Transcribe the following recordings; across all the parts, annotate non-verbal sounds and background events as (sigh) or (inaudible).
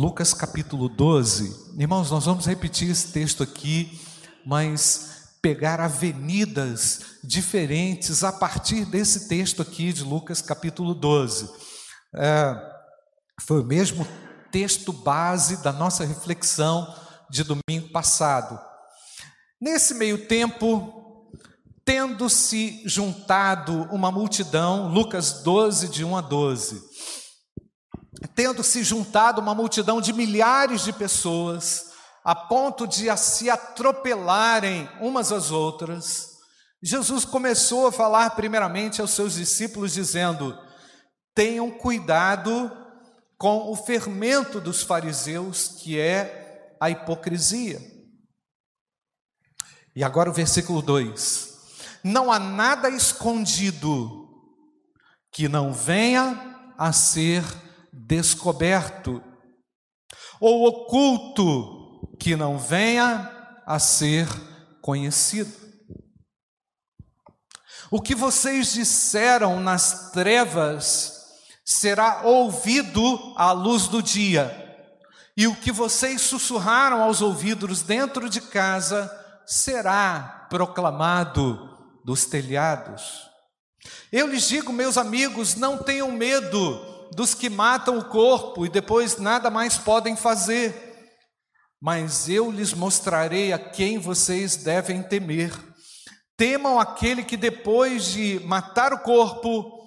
Lucas capítulo 12. Irmãos, nós vamos repetir esse texto aqui, mas pegar avenidas diferentes a partir desse texto aqui de Lucas capítulo 12. É, foi o mesmo texto base da nossa reflexão de domingo passado. Nesse meio tempo, tendo-se juntado uma multidão, Lucas 12, de 1 a 12, tendo se juntado uma multidão de milhares de pessoas, a ponto de se atropelarem umas às outras, Jesus começou a falar primeiramente aos seus discípulos, dizendo: tenham cuidado com o fermento dos fariseus, que é a hipocrisia. E agora o versículo 2: Não há nada escondido que não venha a ser descoberto, ou oculto que não venha a ser conhecido. O que vocês disseram nas trevas será ouvido à luz do dia, e o que vocês sussurraram aos ouvidos dentro de casa será proclamado dos telhados. Eu lhes digo, meus amigos, não tenham medo dos que matam o corpo e depois nada mais podem fazer. Mas eu lhes mostrarei a quem vocês devem temer. Temam aquele que depois de matar o corpo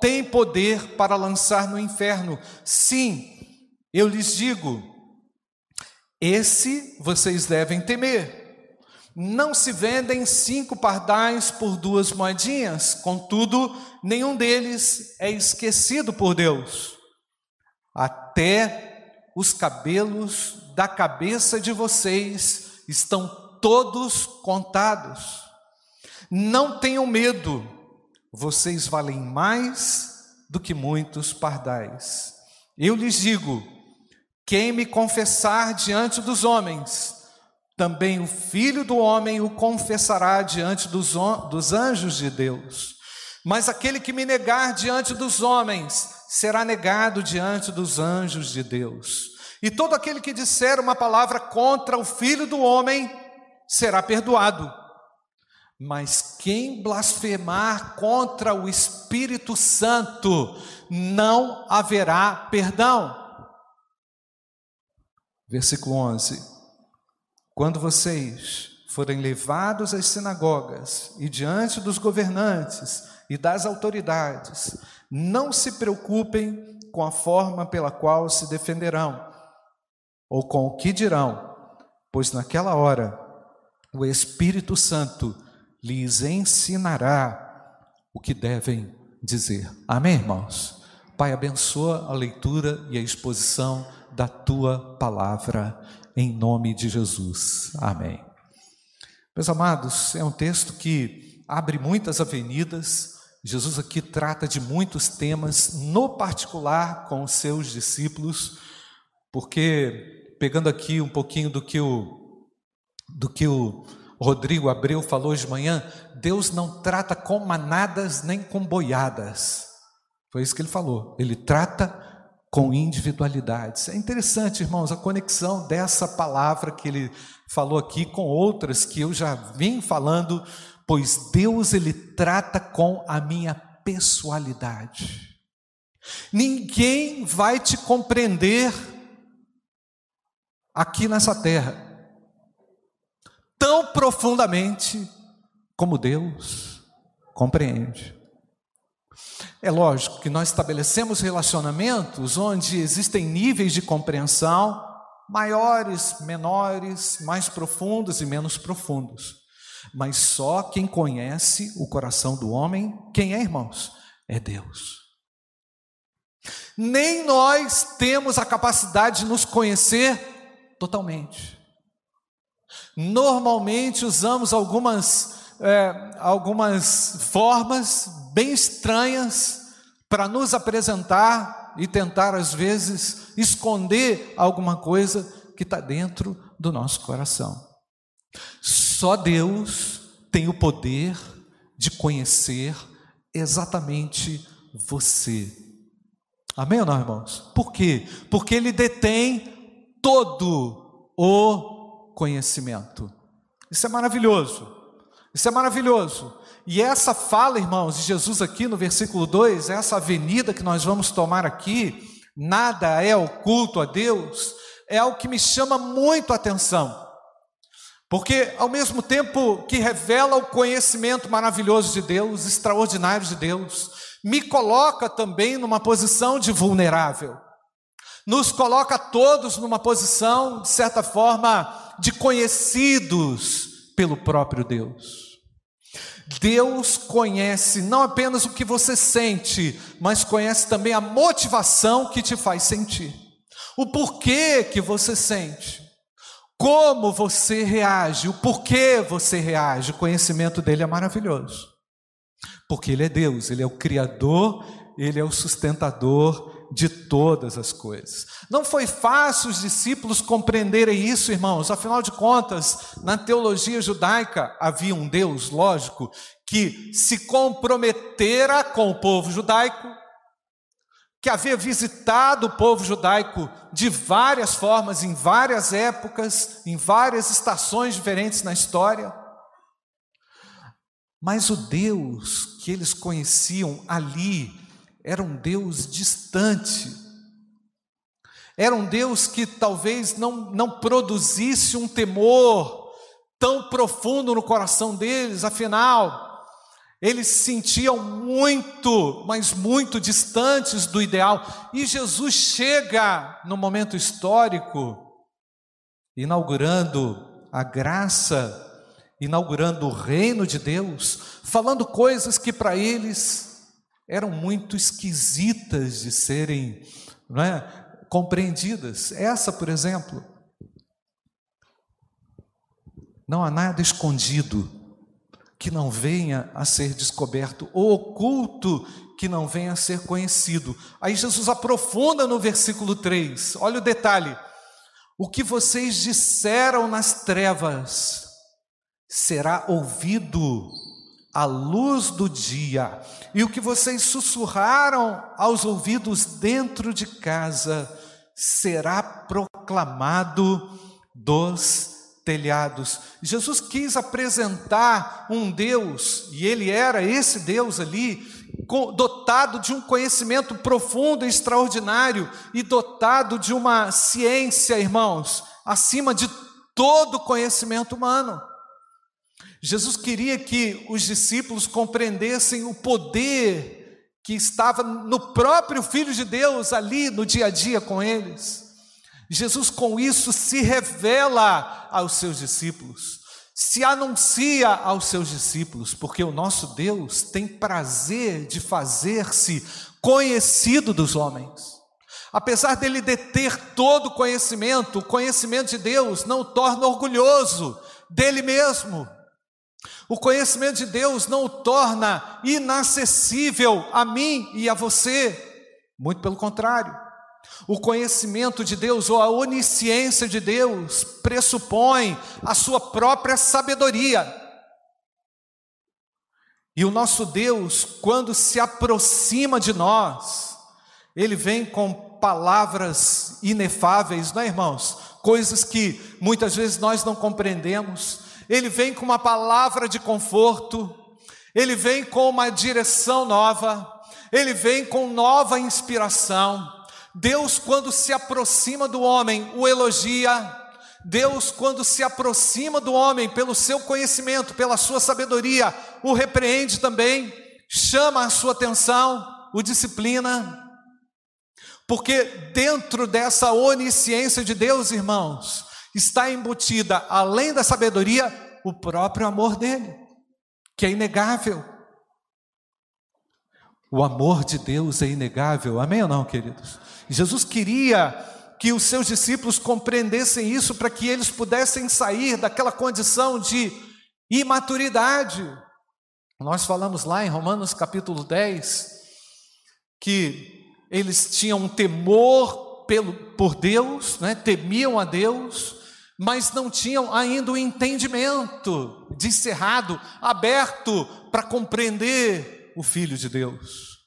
tem poder para lançar no inferno. Sim, eu lhes digo, esse vocês devem temer. Não se vendem cinco pardais por duas moedinhas, contudo, nenhum deles é esquecido por Deus. Até os cabelos da cabeça de vocês estão todos contados. Não tenham medo, vocês valem mais do que muitos pardais. Eu lhes digo: quem me confessar diante dos homens, também o filho do homem o confessará diante dos, dos anjos de Deus. Mas aquele que me negar diante dos homens, será negado diante dos anjos de Deus. E todo aquele que disser uma palavra contra o filho do homem, será perdoado. Mas quem blasfemar contra o Espírito Santo, não haverá perdão. Versículo 11. Quando vocês forem levados às sinagogas e diante dos governantes e das autoridades, não se preocupem com a forma pela qual se defenderão ou com o que dirão, pois naquela hora o Espírito Santo lhes ensinará o que devem dizer. Amém, irmãos? Pai, abençoa a leitura e a exposição da tua palavra em nome de Jesus. Amém. Meus amados, é um texto que abre muitas avenidas. Jesus aqui trata de muitos temas, no particular com os seus discípulos, porque pegando aqui um pouquinho do que o do que o Rodrigo Abreu falou hoje de manhã, Deus não trata com manadas nem com boiadas. Foi isso que ele falou. Ele trata com individualidades. É interessante, irmãos, a conexão dessa palavra que ele falou aqui com outras que eu já vim falando, pois Deus ele trata com a minha pessoalidade. Ninguém vai te compreender aqui nessa terra tão profundamente como Deus compreende. É lógico que nós estabelecemos relacionamentos onde existem níveis de compreensão maiores, menores, mais profundos e menos profundos. Mas só quem conhece o coração do homem, quem é, irmãos? É Deus. Nem nós temos a capacidade de nos conhecer totalmente. Normalmente usamos algumas é, algumas formas bem estranhas para nos apresentar e tentar, às vezes, esconder alguma coisa que está dentro do nosso coração. Só Deus tem o poder de conhecer exatamente você. Amém ou não, irmãos? Por quê? Porque ele detém todo o conhecimento. Isso é maravilhoso. Isso é maravilhoso. E essa fala, irmãos, de Jesus aqui no versículo 2, essa avenida que nós vamos tomar aqui, nada é oculto a Deus, é algo que me chama muito a atenção. Porque ao mesmo tempo que revela o conhecimento maravilhoso de Deus, extraordinário de Deus, me coloca também numa posição de vulnerável. Nos coloca todos numa posição, de certa forma, de conhecidos pelo próprio Deus. Deus conhece não apenas o que você sente, mas conhece também a motivação que te faz sentir. O porquê que você sente. Como você reage, o porquê você reage. O conhecimento dele é maravilhoso. Porque ele é Deus, ele é o criador, ele é o sustentador de todas as coisas. Não foi fácil os discípulos compreenderem isso, irmãos, afinal de contas, na teologia judaica havia um Deus, lógico, que se comprometera com o povo judaico, que havia visitado o povo judaico de várias formas, em várias épocas, em várias estações diferentes na história. Mas o Deus que eles conheciam ali era um Deus distante. Era um Deus que talvez não, não produzisse um temor tão profundo no coração deles, afinal, eles se sentiam muito, mas muito distantes do ideal. E Jesus chega no momento histórico, inaugurando a graça, inaugurando o reino de Deus, falando coisas que para eles eram muito esquisitas de serem é, compreendidas. Essa, por exemplo, não há nada escondido que não venha a ser descoberto, ou oculto que não venha a ser conhecido. Aí Jesus aprofunda no versículo 3, olha o detalhe: o que vocês disseram nas trevas será ouvido à luz do dia, e o que vocês sussurraram aos ouvidos dentro de casa será proclamado dos telhados. Jesus quis apresentar um Deus, e ele era esse Deus ali, dotado de um conhecimento profundo e extraordinário, e dotado de uma ciência, irmãos, acima de todo conhecimento humano. Jesus queria que os discípulos compreendessem o poder que estava no próprio Filho de Deus ali no dia a dia com eles. Jesus, com isso, se revela aos seus discípulos, se anuncia aos seus discípulos, porque o nosso Deus tem prazer de fazer-se conhecido dos homens. Apesar dele deter todo o conhecimento, o conhecimento de Deus não o torna orgulhoso dele mesmo. O conhecimento de Deus não o torna inacessível a mim e a você, muito pelo contrário. O conhecimento de Deus ou a onisciência de Deus pressupõe a sua própria sabedoria. E o nosso Deus, quando se aproxima de nós, ele vem com palavras inefáveis, não é, irmãos? Coisas que muitas vezes nós não compreendemos ele vem com uma palavra de conforto, ele vem com uma direção nova, ele vem com nova inspiração. Deus, quando se aproxima do homem, o elogia. Deus, quando se aproxima do homem pelo seu conhecimento, pela sua sabedoria, o repreende também, chama a sua atenção, o disciplina. Porque dentro dessa onisciência de Deus, irmãos, está embutida, além da sabedoria, o próprio amor dele, que é inegável. O amor de Deus é inegável, amém ou não, queridos? Jesus queria que os seus discípulos compreendessem isso para que eles pudessem sair daquela condição de imaturidade. Nós falamos lá em Romanos capítulo 10 que eles tinham um temor pelo, por Deus, né? temiam a Deus, mas não tinham ainda o entendimento descerrado, aberto para compreender o Filho de Deus.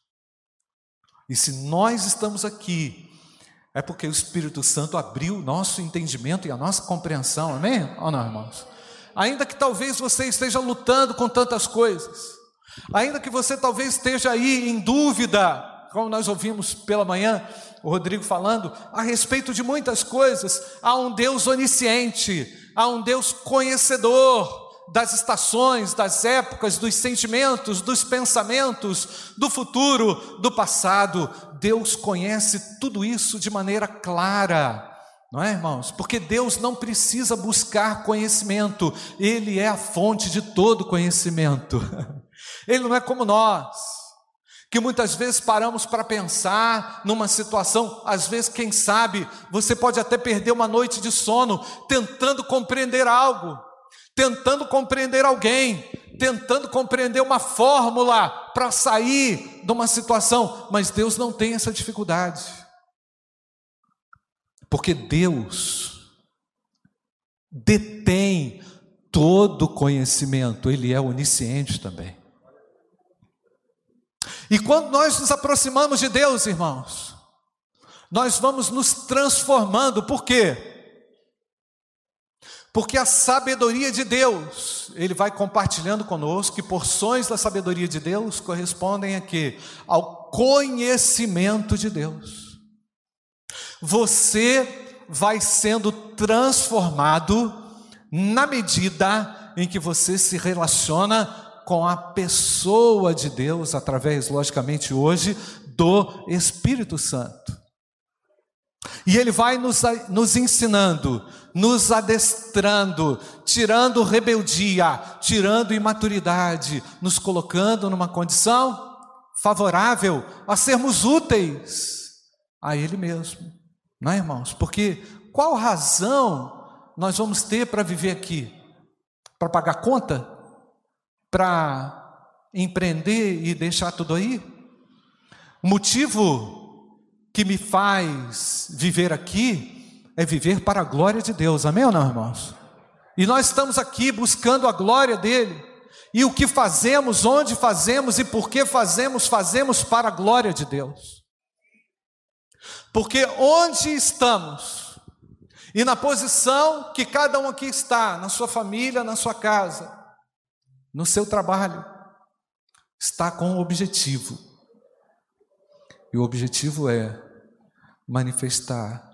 E se nós estamos aqui, é porque o Espírito Santo abriu o nosso entendimento e a nossa compreensão, amém? Ou não, irmãos? Ainda que talvez você esteja lutando com tantas coisas, ainda que você talvez esteja aí em dúvida, como nós ouvimos pela manhã, o Rodrigo falando, a respeito de muitas coisas, há um Deus onisciente, há um Deus conhecedor das estações, das épocas, dos sentimentos, dos pensamentos, do futuro, do passado. Deus conhece tudo isso de maneira clara. Não é, irmãos? Porque Deus não precisa buscar conhecimento, Ele é a fonte de todo conhecimento. (laughs) Ele não é como nós que muitas vezes paramos para pensar numa situação, às vezes, quem sabe, você pode até perder uma noite de sono tentando compreender algo, tentando compreender alguém, tentando compreender uma fórmula para sair de uma situação, mas Deus não tem essa dificuldade, porque Deus detém todo conhecimento, Ele é onisciente também. E quando nós nos aproximamos de Deus, irmãos, nós vamos nos transformando, por quê? Porque a sabedoria de Deus, Ele vai compartilhando conosco, que porções da sabedoria de Deus correspondem a quê? Ao conhecimento de Deus. Você vai sendo transformado na medida em que você se relaciona com a pessoa de Deus, através, logicamente, hoje, do Espírito Santo. E Ele vai nos, nos ensinando, nos adestrando, tirando rebeldia, tirando imaturidade, nos colocando numa condição favorável a sermos úteis a Ele mesmo, não é, irmãos? Porque qual razão nós vamos ter para viver aqui? Para pagar conta? Para empreender e deixar tudo aí? O motivo que me faz viver aqui é viver para a glória de Deus, amém ou não, irmãos? E nós estamos aqui buscando a glória dele. E o que fazemos, onde fazemos e por que fazemos, fazemos para a glória de Deus. Porque onde estamos, e na posição que cada um aqui está, na sua família, na sua casa, no seu trabalho, está com um objetivo. E o objetivo é manifestar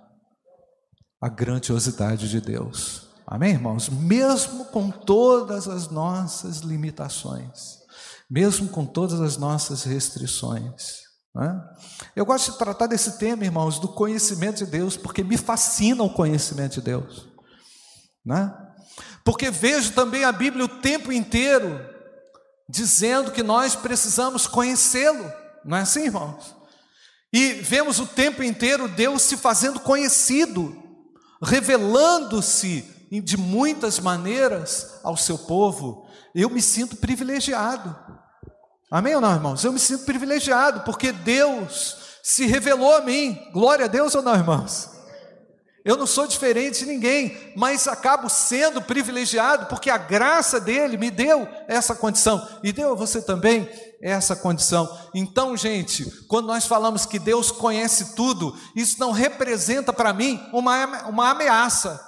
a grandiosidade de Deus. Amém, irmãos? Mesmo com todas as nossas limitações, mesmo com todas as nossas restrições. É? Eu gosto de tratar desse tema, irmãos, do conhecimento de Deus, porque me fascina o conhecimento de Deus. Né? Porque vejo também a Bíblia o tempo inteiro dizendo que nós precisamos conhecê-lo, não é assim, irmãos? E vemos o tempo inteiro Deus se fazendo conhecido, revelando-se de muitas maneiras ao seu povo. Eu me sinto privilegiado. Amém ou não, irmãos? Eu me sinto privilegiado porque Deus se revelou a mim. Glória a Deus ou não, irmãos? Eu não sou diferente de ninguém, mas acabo sendo privilegiado porque a graça dele me deu essa condição e deu a você também essa condição. Então, gente, quando nós falamos que Deus conhece tudo, isso não representa para mim uma, uma ameaça.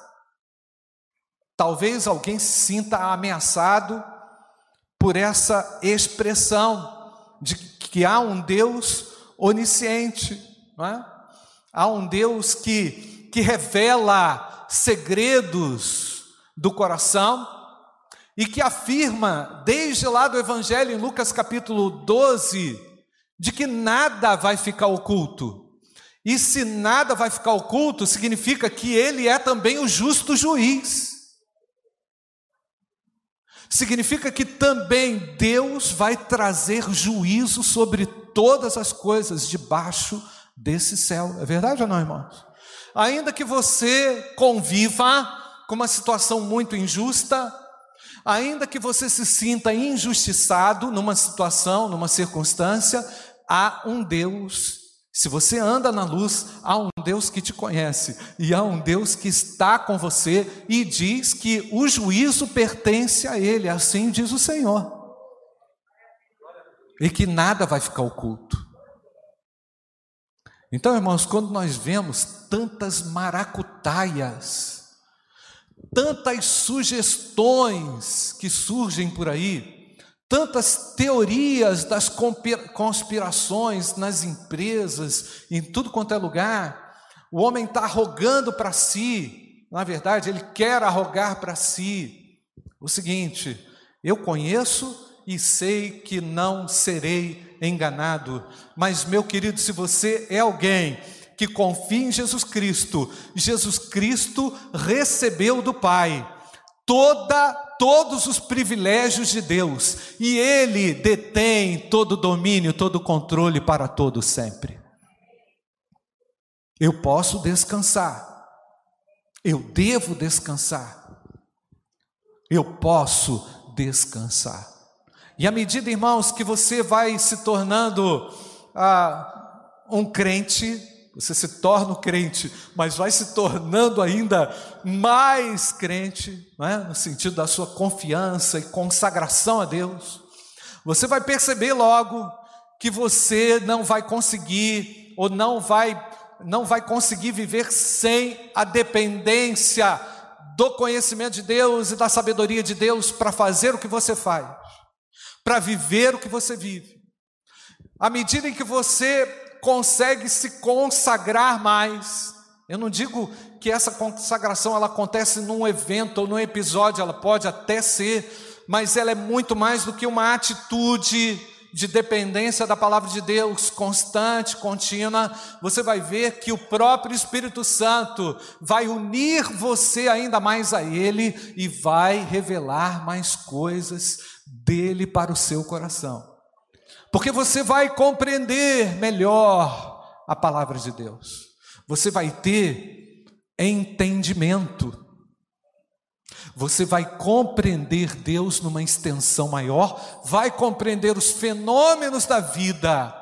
Talvez alguém se sinta ameaçado por essa expressão de que há um Deus onisciente, não é? Há um Deus que que revela segredos do coração e que afirma, desde lá do Evangelho, em Lucas capítulo 12, de que nada vai ficar oculto. E se nada vai ficar oculto, significa que ele é também o justo juiz. Significa que também Deus vai trazer juízo sobre todas as coisas debaixo desse céu. É verdade ou não, irmãos? Ainda que você conviva com uma situação muito injusta, ainda que você se sinta injustiçado numa situação, numa circunstância, há um Deus. Se você anda na luz, há um Deus que te conhece e há um Deus que está com você e diz que o juízo pertence a Ele, assim diz o Senhor. E que nada vai ficar oculto. Então, irmãos, quando nós vemos tantas maracutaias, tantas sugestões que surgem por aí, tantas teorias das conspirações nas empresas, em tudo quanto é lugar, o homem está arrogando para si, na verdade, ele quer arrogar para si. O seguinte: eu conheço e sei que não serei enganado. Mas, meu querido, se você é alguém que confia em Jesus Cristo, Jesus Cristo recebeu do Pai toda todos os privilégios de Deus e ele detém todo o domínio, todo o controle para todo sempre. Eu posso descansar. Eu devo descansar. Eu posso descansar. E à medida, irmãos, que você vai se tornando ah, um crente, você se torna um crente, mas vai se tornando ainda mais crente, é? no sentido da sua confiança e consagração a Deus, você vai perceber logo que você não vai conseguir ou não vai não vai conseguir viver sem a dependência do conhecimento de Deus e da sabedoria de Deus para fazer o que você faz para viver o que você vive. À medida em que você consegue se consagrar mais, eu não digo que essa consagração ela acontece num evento ou num episódio, ela pode até ser, mas ela é muito mais do que uma atitude de dependência da palavra de Deus, constante, contínua, você vai ver que o próprio Espírito Santo vai unir você ainda mais a Ele e vai revelar mais coisas dele para o seu coração. Porque você vai compreender melhor a palavra de Deus. Você vai ter entendimento. Você vai compreender Deus numa extensão maior, vai compreender os fenômenos da vida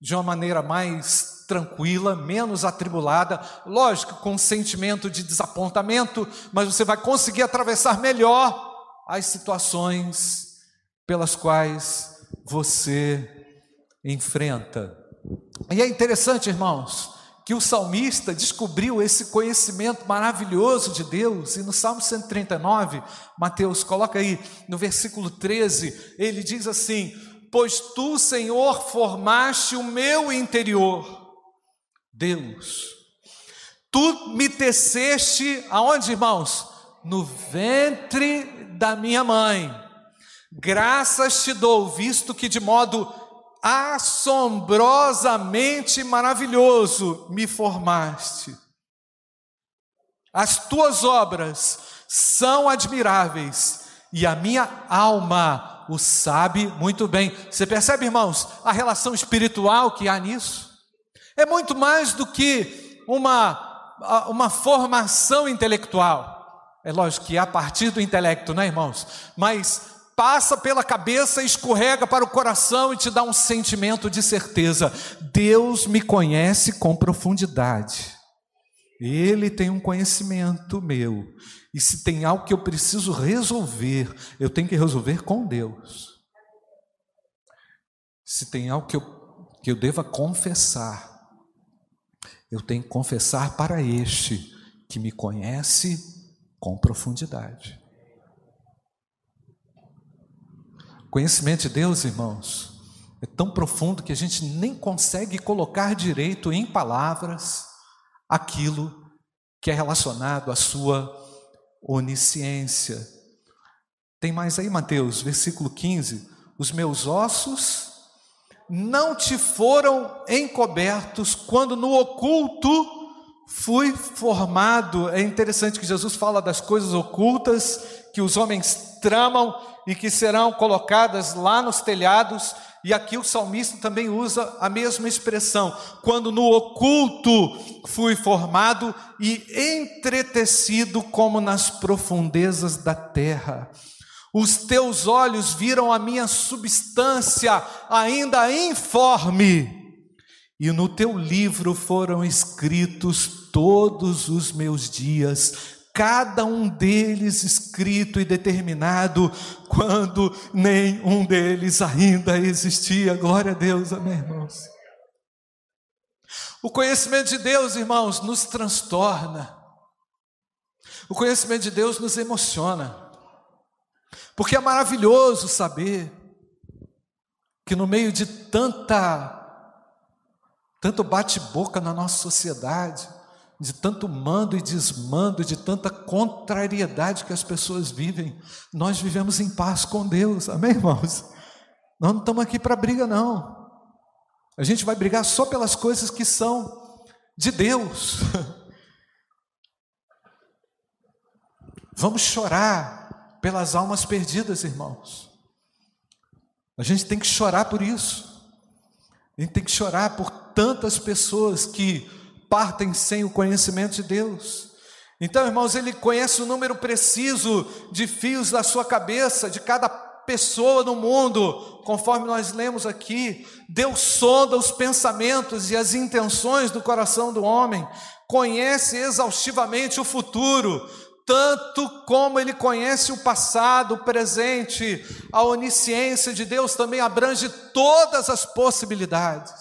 de uma maneira mais tranquila, menos atribulada, lógico, com um sentimento de desapontamento, mas você vai conseguir atravessar melhor as situações pelas quais você enfrenta. E é interessante, irmãos, que o salmista descobriu esse conhecimento maravilhoso de Deus, e no Salmo 139, Mateus, coloca aí no versículo 13, ele diz assim: Pois tu, Senhor, formaste o meu interior, Deus, tu me teceste, aonde, irmãos? No ventre da minha mãe. Graças te dou, visto que de modo assombrosamente maravilhoso me formaste. As tuas obras são admiráveis e a minha alma o sabe muito bem. Você percebe, irmãos, a relação espiritual que há nisso? É muito mais do que uma, uma formação intelectual. É lógico que é a partir do intelecto, né, irmãos? Mas passa pela cabeça, escorrega para o coração e te dá um sentimento de certeza. Deus me conhece com profundidade. Ele tem um conhecimento meu. E se tem algo que eu preciso resolver, eu tenho que resolver com Deus. Se tem algo que eu, que eu deva confessar, eu tenho que confessar para este que me conhece com profundidade. Conhecimento de Deus, irmãos, é tão profundo que a gente nem consegue colocar direito em palavras aquilo que é relacionado à sua onisciência. Tem mais aí, Mateus, versículo 15: Os meus ossos não te foram encobertos quando no oculto fui formado. É interessante que Jesus fala das coisas ocultas que os homens tramam e que serão colocadas lá nos telhados, e aqui o salmista também usa a mesma expressão, quando no oculto fui formado e entretecido como nas profundezas da terra. Os teus olhos viram a minha substância ainda informe, e no teu livro foram escritos todos os meus dias, cada um deles escrito e determinado, quando nenhum deles ainda existia. Glória a Deus, amém, irmãos. O conhecimento de Deus, irmãos, nos transtorna. O conhecimento de Deus nos emociona. Porque é maravilhoso saber que no meio de tanta tanto bate-boca na nossa sociedade, de tanto mando e desmando, de tanta contrariedade que as pessoas vivem, nós vivemos em paz com Deus. Amém, irmãos? Nós não estamos aqui para briga não. A gente vai brigar só pelas coisas que são de Deus. (laughs) Vamos chorar pelas almas perdidas, irmãos. A gente tem que chorar por isso. A gente tem que chorar por tantas pessoas que partem sem o conhecimento de Deus. Então, irmãos, ele conhece o número preciso de fios da sua cabeça, de cada pessoa no mundo, conforme nós lemos aqui. Deus sonda os pensamentos e as intenções do coração do homem, conhece exaustivamente o futuro, tanto como ele conhece o passado, o presente, a onisciência de Deus também abrange todas as possibilidades.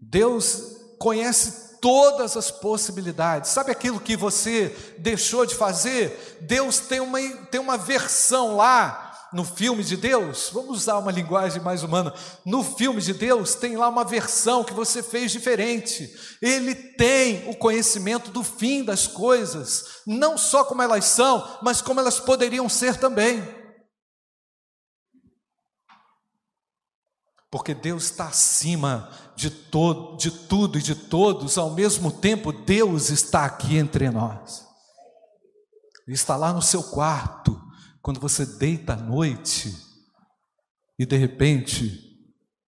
Deus conhece todas as possibilidades. Sabe aquilo que você deixou de fazer? Deus tem uma, tem uma versão lá no filme de Deus, vamos usar uma linguagem mais humana. No filme de Deus tem lá uma versão que você fez diferente. Ele tem o conhecimento do fim das coisas, não só como elas são, mas como elas poderiam ser também. Porque Deus está acima de, todo, de tudo e de todos, ao mesmo tempo, Deus está aqui entre nós. Ele está lá no seu quarto, quando você deita à noite e de repente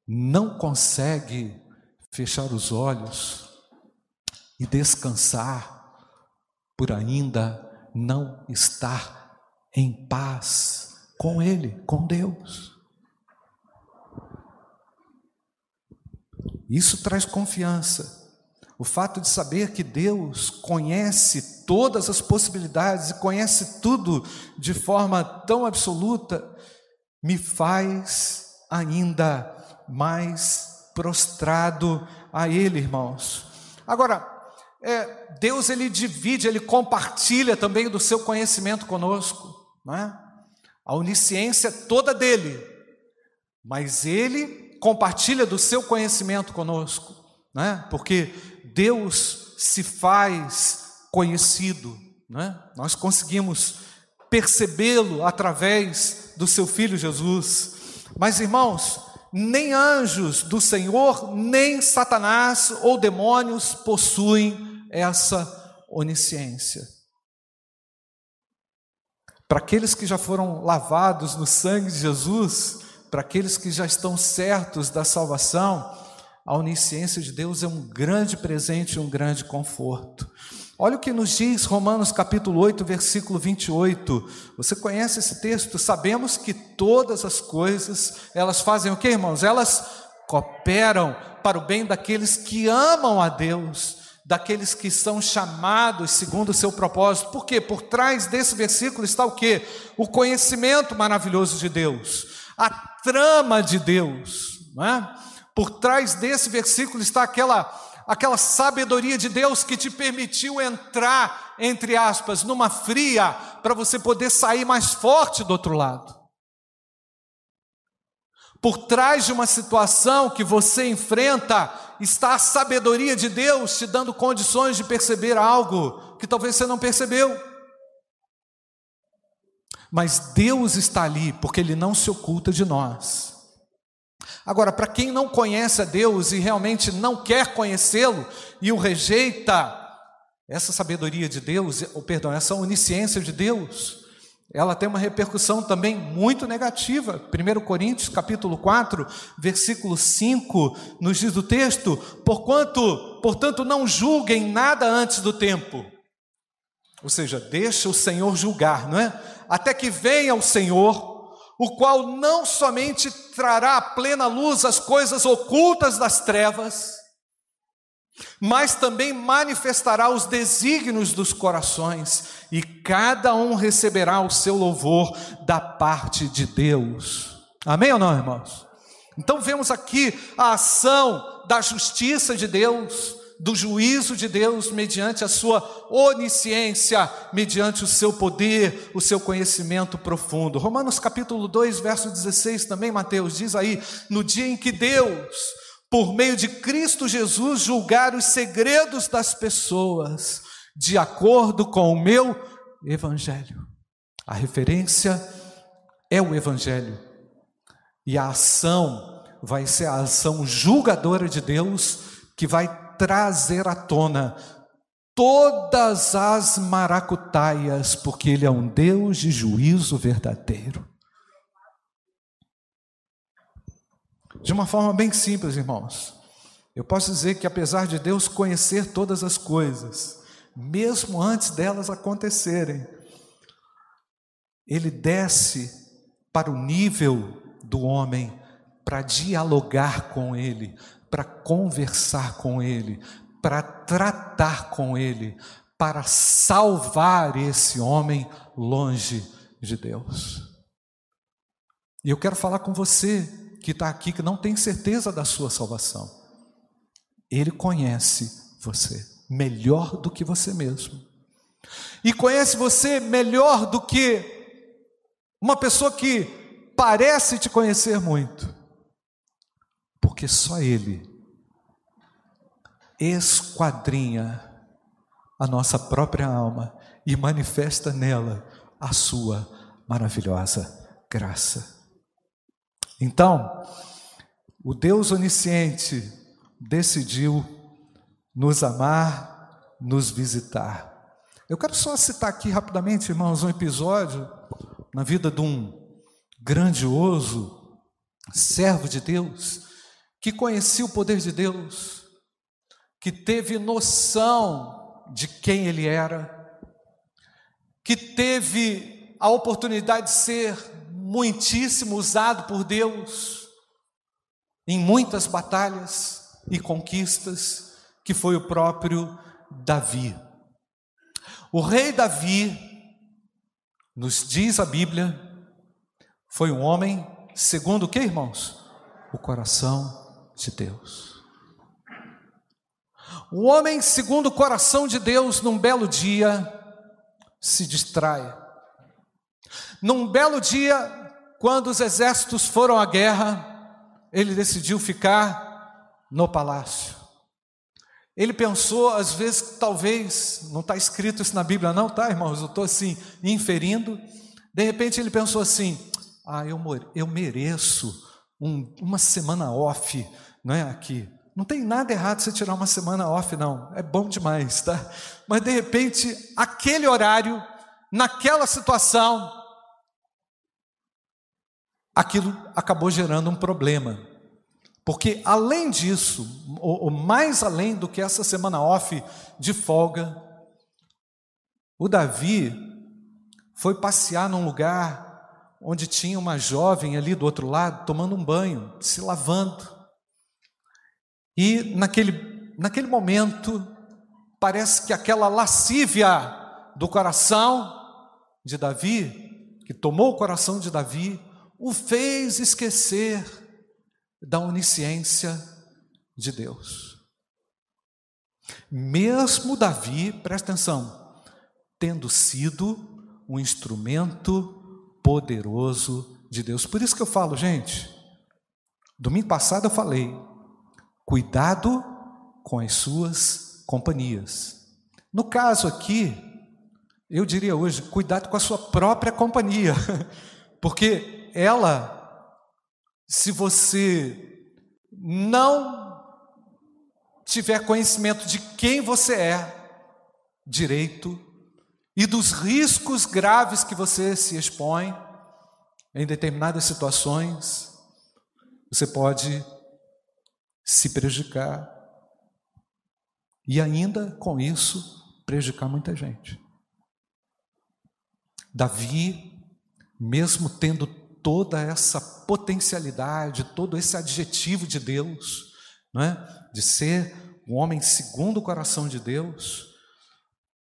não consegue fechar os olhos e descansar por ainda não estar em paz com Ele, com Deus. Isso traz confiança. O fato de saber que Deus conhece todas as possibilidades e conhece tudo de forma tão absoluta, me faz ainda mais prostrado a Ele, irmãos. Agora, é, Deus ele divide, ele compartilha também do seu conhecimento conosco, não é? A onisciência é toda dele, mas Ele compartilha do seu conhecimento conosco, não é? Porque Deus se faz conhecido, né? nós conseguimos percebê-lo através do seu Filho Jesus. Mas, irmãos, nem anjos do Senhor, nem Satanás ou demônios possuem essa onisciência. Para aqueles que já foram lavados no sangue de Jesus, para aqueles que já estão certos da salvação, a onisciência de Deus é um grande presente, um grande conforto. Olha o que nos diz Romanos capítulo 8, versículo 28. Você conhece esse texto? Sabemos que todas as coisas, elas fazem o que, irmãos? Elas cooperam para o bem daqueles que amam a Deus, daqueles que são chamados segundo o seu propósito. Por quê? Por trás desse versículo está o que? O conhecimento maravilhoso de Deus, a trama de Deus, é? Por trás desse versículo está aquela aquela sabedoria de Deus que te permitiu entrar, entre aspas, numa fria para você poder sair mais forte do outro lado. Por trás de uma situação que você enfrenta, está a sabedoria de Deus te dando condições de perceber algo que talvez você não percebeu. Mas Deus está ali porque Ele não se oculta de nós. Agora, para quem não conhece a Deus e realmente não quer conhecê-lo e o rejeita, essa sabedoria de Deus, ou perdão, essa onisciência de Deus, ela tem uma repercussão também muito negativa. 1 Coríntios, capítulo 4, versículo 5, nos diz o texto: "Porquanto, portanto, não julguem nada antes do tempo". Ou seja, deixa o Senhor julgar, não é? Até que venha o Senhor o qual não somente trará à plena luz as coisas ocultas das trevas, mas também manifestará os desígnios dos corações, e cada um receberá o seu louvor da parte de Deus. Amém ou não, irmãos? Então vemos aqui a ação da justiça de Deus, do juízo de Deus mediante a sua onisciência, mediante o seu poder, o seu conhecimento profundo. Romanos capítulo 2, verso 16 também, Mateus diz aí: no dia em que Deus, por meio de Cristo Jesus, julgar os segredos das pessoas, de acordo com o meu evangelho. A referência é o evangelho. E a ação vai ser a ação julgadora de Deus que vai trazer à tona todas as maracutaias, porque Ele é um Deus de juízo verdadeiro. De uma forma bem simples, irmãos, eu posso dizer que apesar de Deus conhecer todas as coisas, mesmo antes delas acontecerem, Ele desce para o nível do homem para dialogar com Ele, para conversar com Ele, para tratar com Ele, para salvar esse homem longe de Deus. E eu quero falar com você que está aqui, que não tem certeza da sua salvação. Ele conhece você melhor do que você mesmo. E conhece você melhor do que uma pessoa que parece te conhecer muito porque só Ele esquadrinha a nossa própria alma e manifesta nela a sua maravilhosa graça. Então, o Deus onisciente decidiu nos amar, nos visitar. Eu quero só citar aqui rapidamente, irmãos, um episódio na vida de um grandioso servo de Deus que conhecia o poder de Deus, que teve noção de quem ele era, que teve a oportunidade de ser muitíssimo usado por Deus em muitas batalhas e conquistas, que foi o próprio Davi. O rei Davi, nos diz a Bíblia, foi um homem segundo o que, irmãos? O coração de Deus. O homem, segundo o coração de Deus, num belo dia, se distrai. Num belo dia, quando os exércitos foram à guerra, ele decidiu ficar no palácio. Ele pensou, às vezes, talvez, não está escrito isso na Bíblia, não, tá, irmãos? Eu estou assim, inferindo. De repente ele pensou assim: ah, eu, eu mereço um, uma semana off não é aqui. Não tem nada errado você tirar uma semana off, não. É bom demais, tá? Mas de repente, aquele horário, naquela situação, aquilo acabou gerando um problema. Porque além disso, ou, ou mais além do que essa semana off de folga, o Davi foi passear num lugar onde tinha uma jovem ali do outro lado tomando um banho, se lavando. E naquele, naquele momento, parece que aquela lascívia do coração de Davi, que tomou o coração de Davi, o fez esquecer da onisciência de Deus. Mesmo Davi, presta atenção, tendo sido um instrumento poderoso de Deus. Por isso que eu falo, gente, domingo passado eu falei, Cuidado com as suas companhias. No caso aqui, eu diria hoje, cuidado com a sua própria companhia, (laughs) porque ela, se você não tiver conhecimento de quem você é direito e dos riscos graves que você se expõe em determinadas situações, você pode se prejudicar e ainda com isso prejudicar muita gente. Davi, mesmo tendo toda essa potencialidade, todo esse adjetivo de Deus, não é? de ser um homem segundo o coração de Deus,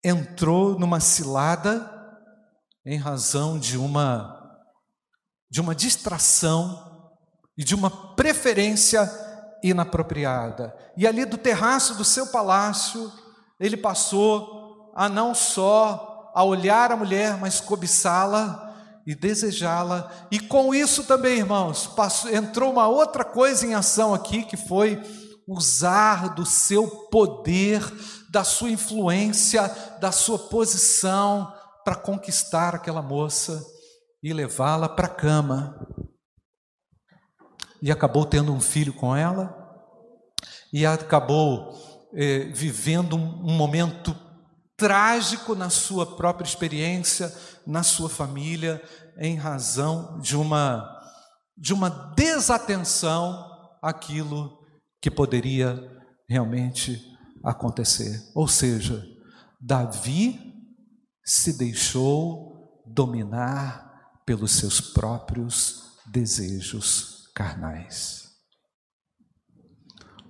entrou numa cilada em razão de uma de uma distração e de uma preferência inapropriada. E ali do terraço do seu palácio, ele passou a não só a olhar a mulher, mas cobiçá-la e desejá-la. E com isso também, irmãos, passou, entrou uma outra coisa em ação aqui, que foi usar do seu poder, da sua influência, da sua posição para conquistar aquela moça e levá-la para a cama. E acabou tendo um filho com ela, e acabou eh, vivendo um, momento trágico na sua própria experiência, na sua família, em razão de uma de uma desatenção àquilo que poderia realmente acontecer. Ou seja, Davi se deixou dominar pelos seus próprios desejos carnais.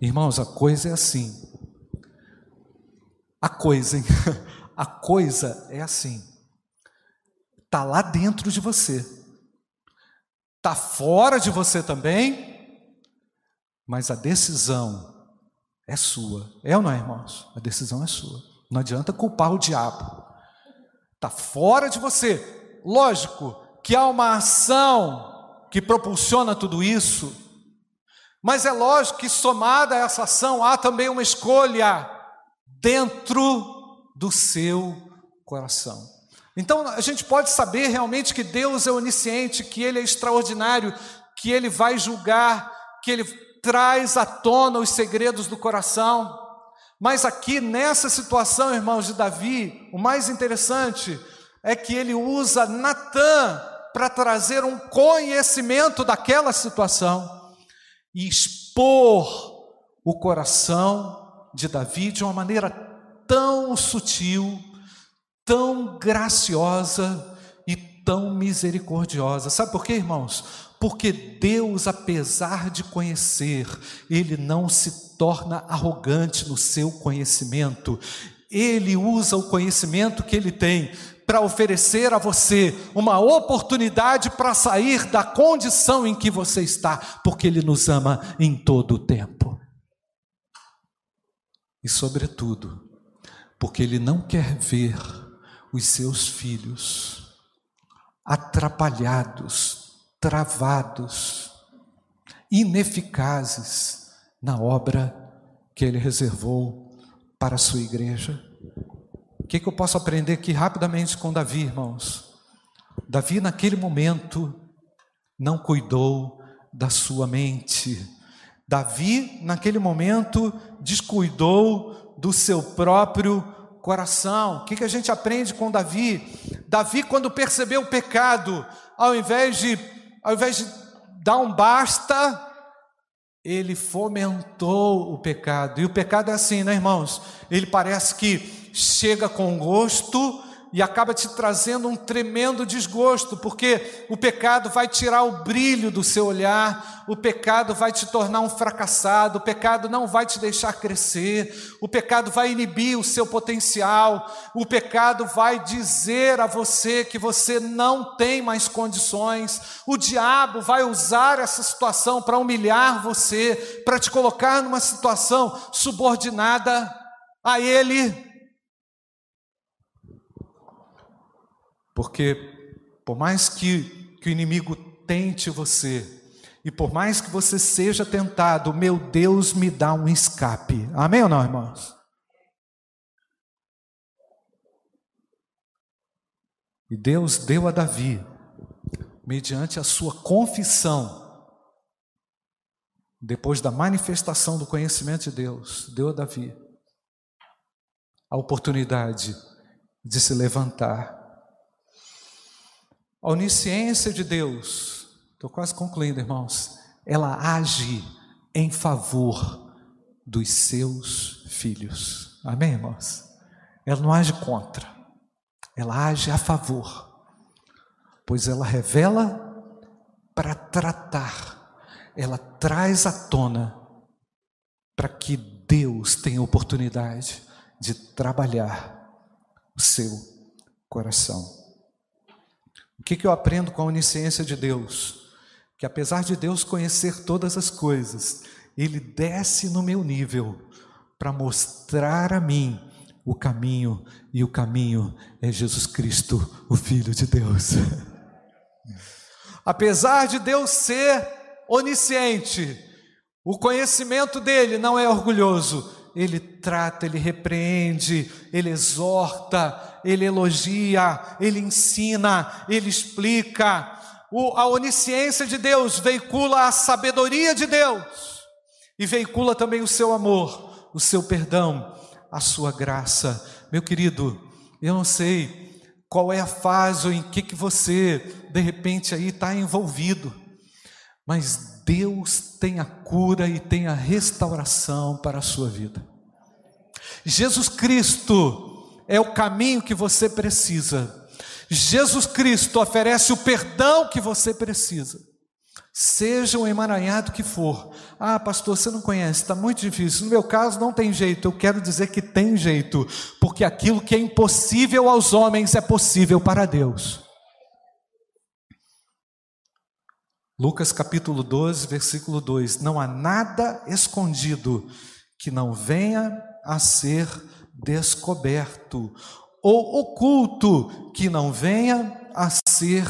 Irmãos, a coisa é assim. A coisa, hein? (laughs) A coisa é assim. Está lá dentro de você. Está fora de você também, mas a decisão é sua. É ou não é, irmãos? A decisão é sua. Não adianta culpar o diabo. Está fora de você. Lógico que há uma ação que propulsiona tudo isso, mas é lógico que somada a essa ação há também uma escolha dentro do seu coração. Então a gente pode saber realmente que Deus é onisciente, que Ele é extraordinário, que Ele vai julgar, que Ele traz à tona os segredos do coração. Mas aqui nessa situação, irmãos de Davi, o mais interessante é que ele usa Natã para trazer um conhecimento daquela situação e expor o coração de Davi de uma maneira tão sutil, tão graciosa e tão misericordiosa. Sabe por quê, irmãos? Porque Deus, apesar de conhecer, Ele não se torna arrogante no seu conhecimento. Ele usa o conhecimento que ele tem para oferecer a você uma oportunidade para sair da condição em que você está, porque Ele nos ama em todo o tempo e, sobretudo, porque Ele não quer ver os seus filhos atrapalhados, travados, ineficazes na obra que Ele reservou para a sua igreja. Que, que eu posso aprender aqui rapidamente com Davi, irmãos? Davi, naquele momento, não cuidou da sua mente, Davi, naquele momento, descuidou do seu próprio coração. O que, que a gente aprende com Davi? Davi, quando percebeu o pecado, ao invés de, ao invés de dar um basta, ele fomentou o pecado. E o pecado é assim, né, irmãos? Ele parece que chega com gosto, e acaba te trazendo um tremendo desgosto, porque o pecado vai tirar o brilho do seu olhar, o pecado vai te tornar um fracassado, o pecado não vai te deixar crescer, o pecado vai inibir o seu potencial, o pecado vai dizer a você que você não tem mais condições, o diabo vai usar essa situação para humilhar você, para te colocar numa situação subordinada a ele Porque por mais que, que o inimigo tente você, e por mais que você seja tentado, meu Deus me dá um escape. Amém ou não, irmãos? E Deus deu a Davi, mediante a sua confissão, depois da manifestação do conhecimento de Deus, deu a Davi a oportunidade de se levantar a onisciência de Deus, estou quase concluindo, irmãos, ela age em favor dos seus filhos. Amém, irmãos? Ela não age contra, ela age a favor, pois ela revela para tratar, ela traz à tona para que Deus tenha oportunidade de trabalhar o seu coração. O que, eu aprendo com a onisciência de Deus? que apesar de Deus conhecer todas as coisas, Ele desce no meu nível para mostrar a mim o caminho, e o caminho é Jesus Cristo, o Filho de Deus. (laughs) apesar de Deus ser onisciente, o conhecimento dele não é orgulhoso, ele trata, ele repreende, ele exorta, ele elogia, ele ensina, ele explica. O, a onisciência de Deus veicula a sabedoria de Deus e veicula também o seu amor, o seu perdão, a sua graça. Meu querido, eu não sei qual é a fase ou em que, que você, de repente, aí está envolvido, mas Deus tem a cura e tem a restauração para a sua vida. Jesus Cristo é o caminho que você precisa. Jesus Cristo oferece o perdão que você precisa. Seja o emaranhado que for. Ah, pastor, você não conhece, está muito difícil. No meu caso, não tem jeito. Eu quero dizer que tem jeito, porque aquilo que é impossível aos homens é possível para Deus. Lucas capítulo 12, versículo 2: Não há nada escondido que não venha a ser descoberto, ou oculto que não venha a ser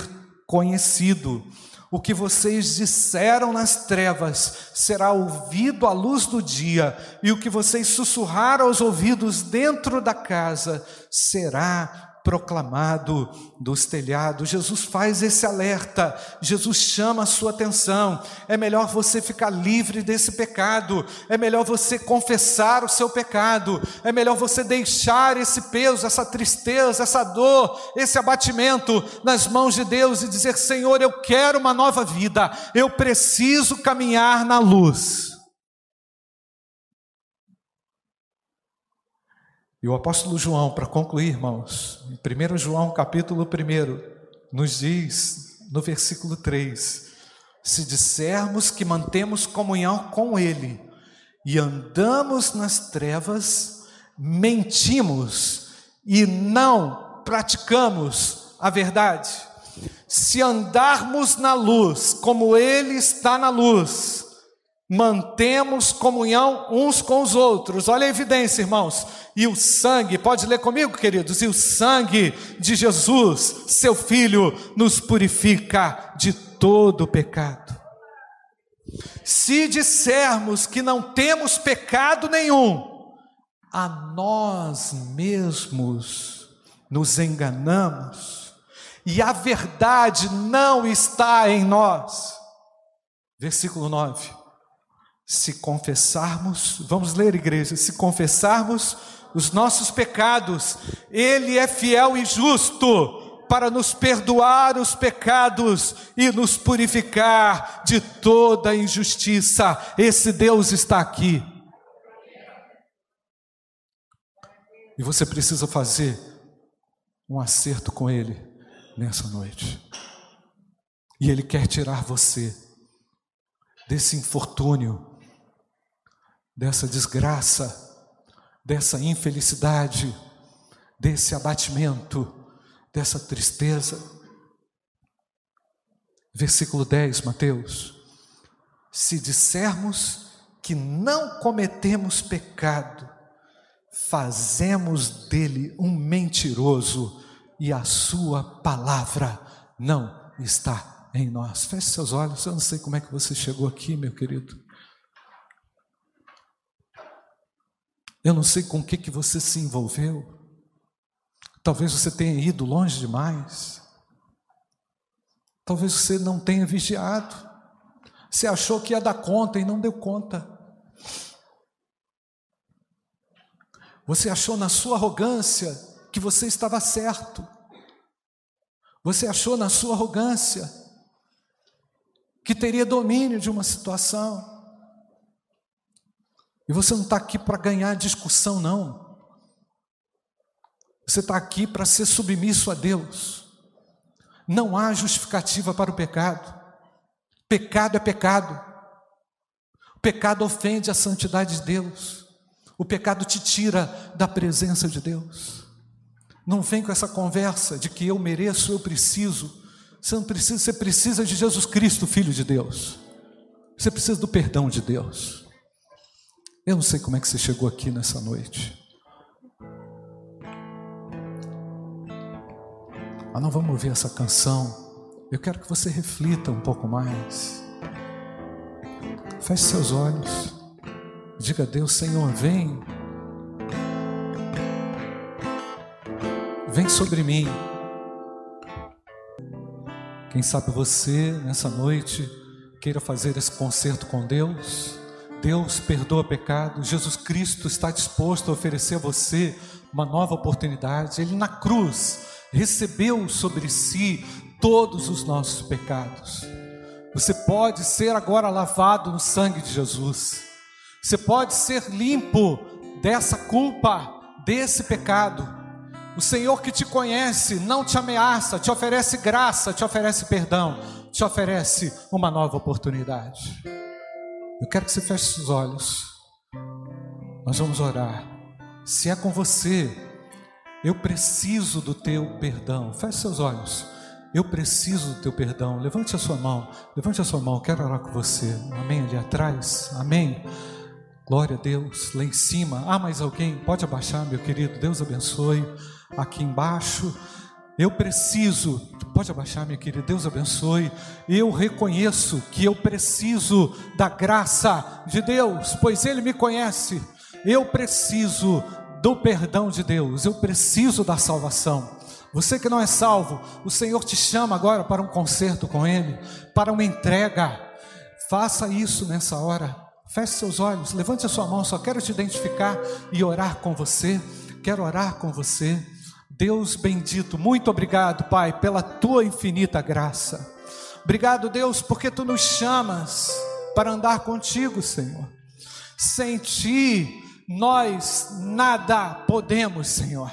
conhecido. O que vocês disseram nas trevas será ouvido à luz do dia, e o que vocês sussurraram aos ouvidos dentro da casa será proclamado dos telhados. Jesus faz esse alerta, Jesus chama a sua atenção. É melhor você ficar livre desse pecado, é melhor você confessar o seu pecado, é melhor você deixar esse peso, essa tristeza, essa dor, esse abatimento nas mãos de Deus e dizer: Senhor, eu quero uma nova vida, eu preciso caminhar na luz. E o apóstolo João, para concluir, irmãos, em 1 João capítulo 1, nos diz no versículo 3: Se dissermos que mantemos comunhão com Ele e andamos nas trevas, mentimos e não praticamos a verdade. Se andarmos na luz, como Ele está na luz, mantemos comunhão uns com os outros. Olha a evidência, irmãos. E o sangue, pode ler comigo, queridos? E o sangue de Jesus, seu Filho, nos purifica de todo pecado. Se dissermos que não temos pecado nenhum, a nós mesmos nos enganamos e a verdade não está em nós. Versículo 9 se confessarmos, vamos ler, igreja, se confessarmos os nossos pecados, Ele é fiel e justo para nos perdoar os pecados e nos purificar de toda injustiça. Esse Deus está aqui. E você precisa fazer um acerto com Ele nessa noite. E Ele quer tirar você desse infortúnio dessa desgraça, dessa infelicidade, desse abatimento, dessa tristeza. Versículo 10, Mateus. Se dissermos que não cometemos pecado, fazemos dele um mentiroso e a sua palavra não está em nós. Feche seus olhos, eu não sei como é que você chegou aqui, meu querido. Eu não sei com o que, que você se envolveu. Talvez você tenha ido longe demais. Talvez você não tenha vigiado. Você achou que ia dar conta e não deu conta. Você achou na sua arrogância que você estava certo. Você achou na sua arrogância que teria domínio de uma situação. E você não está aqui para ganhar discussão, não. Você está aqui para ser submisso a Deus. Não há justificativa para o pecado. Pecado é pecado. O pecado ofende a santidade de Deus. O pecado te tira da presença de Deus. Não vem com essa conversa de que eu mereço, eu preciso. Você não precisa, você precisa de Jesus Cristo, Filho de Deus. Você precisa do perdão de Deus. Eu não sei como é que você chegou aqui nessa noite. Mas não vamos ouvir essa canção. Eu quero que você reflita um pouco mais. Feche seus olhos. Diga a Deus, Senhor, vem. Vem sobre mim. Quem sabe você, nessa noite, queira fazer esse concerto com Deus. Deus perdoa pecado. Jesus Cristo está disposto a oferecer a você uma nova oportunidade. Ele na cruz recebeu sobre si todos os nossos pecados. Você pode ser agora lavado no sangue de Jesus. Você pode ser limpo dessa culpa, desse pecado. O Senhor que te conhece não te ameaça, te oferece graça, te oferece perdão, te oferece uma nova oportunidade. Eu quero que você feche os olhos. Nós vamos orar. Se é com você, eu preciso do teu perdão. Feche seus olhos. Eu preciso do teu perdão. Levante a sua mão. Levante a sua mão. Quero orar com você. Amém. Ali atrás. Amém. Glória a Deus. Lá em cima. Ah, mais alguém? Pode abaixar, meu querido. Deus abençoe. Aqui embaixo. Eu preciso. Pode abaixar, meu querido. Deus abençoe. Eu reconheço que eu preciso da graça de Deus, pois Ele me conhece. Eu preciso do perdão de Deus. Eu preciso da salvação. Você que não é salvo, o Senhor te chama agora para um concerto com Ele, para uma entrega. Faça isso nessa hora. Feche seus olhos, levante a sua mão. Só quero te identificar e orar com você. Quero orar com você. Deus bendito, muito obrigado, Pai, pela tua infinita graça. Obrigado, Deus, porque tu nos chamas para andar contigo, Senhor. Sem ti, nós nada podemos, Senhor.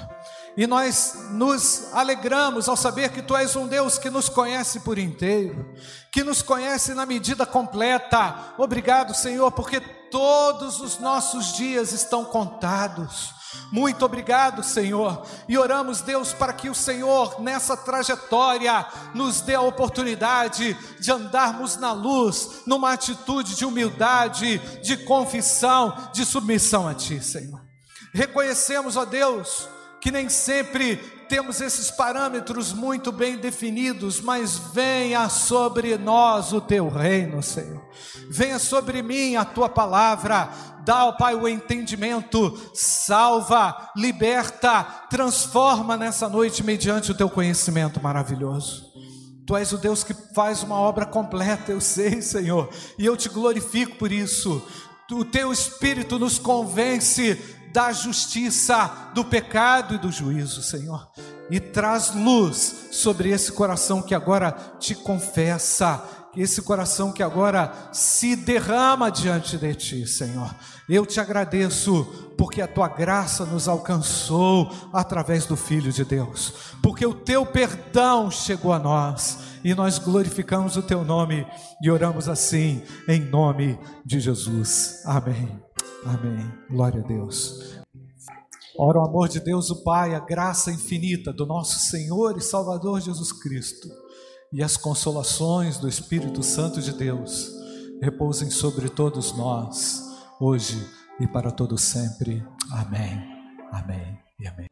E nós nos alegramos ao saber que Tu és um Deus que nos conhece por inteiro, que nos conhece na medida completa. Obrigado, Senhor, porque todos os nossos dias estão contados. Muito obrigado, Senhor. E oramos, Deus, para que o Senhor, nessa trajetória, nos dê a oportunidade de andarmos na luz, numa atitude de humildade, de confissão, de submissão a Ti, Senhor. Reconhecemos, ó Deus, que nem sempre temos esses parâmetros muito bem definidos, mas venha sobre nós o teu reino, Senhor. Venha sobre mim a tua palavra, dá ao Pai o entendimento, salva, liberta, transforma nessa noite mediante o teu conhecimento maravilhoso. Tu és o Deus que faz uma obra completa, eu sei, Senhor, e eu te glorifico por isso. O teu espírito nos convence da justiça, do pecado e do juízo, Senhor. E traz luz sobre esse coração que agora te confessa, esse coração que agora se derrama diante de ti, Senhor. Eu te agradeço porque a tua graça nos alcançou através do Filho de Deus, porque o teu perdão chegou a nós e nós glorificamos o teu nome e oramos assim em nome de Jesus. Amém. Amém. Glória a Deus. Ora, o amor de Deus, o Pai, a graça infinita do nosso Senhor e Salvador Jesus Cristo e as consolações do Espírito Santo de Deus repousem sobre todos nós, hoje e para todo sempre. Amém. Amém e amém.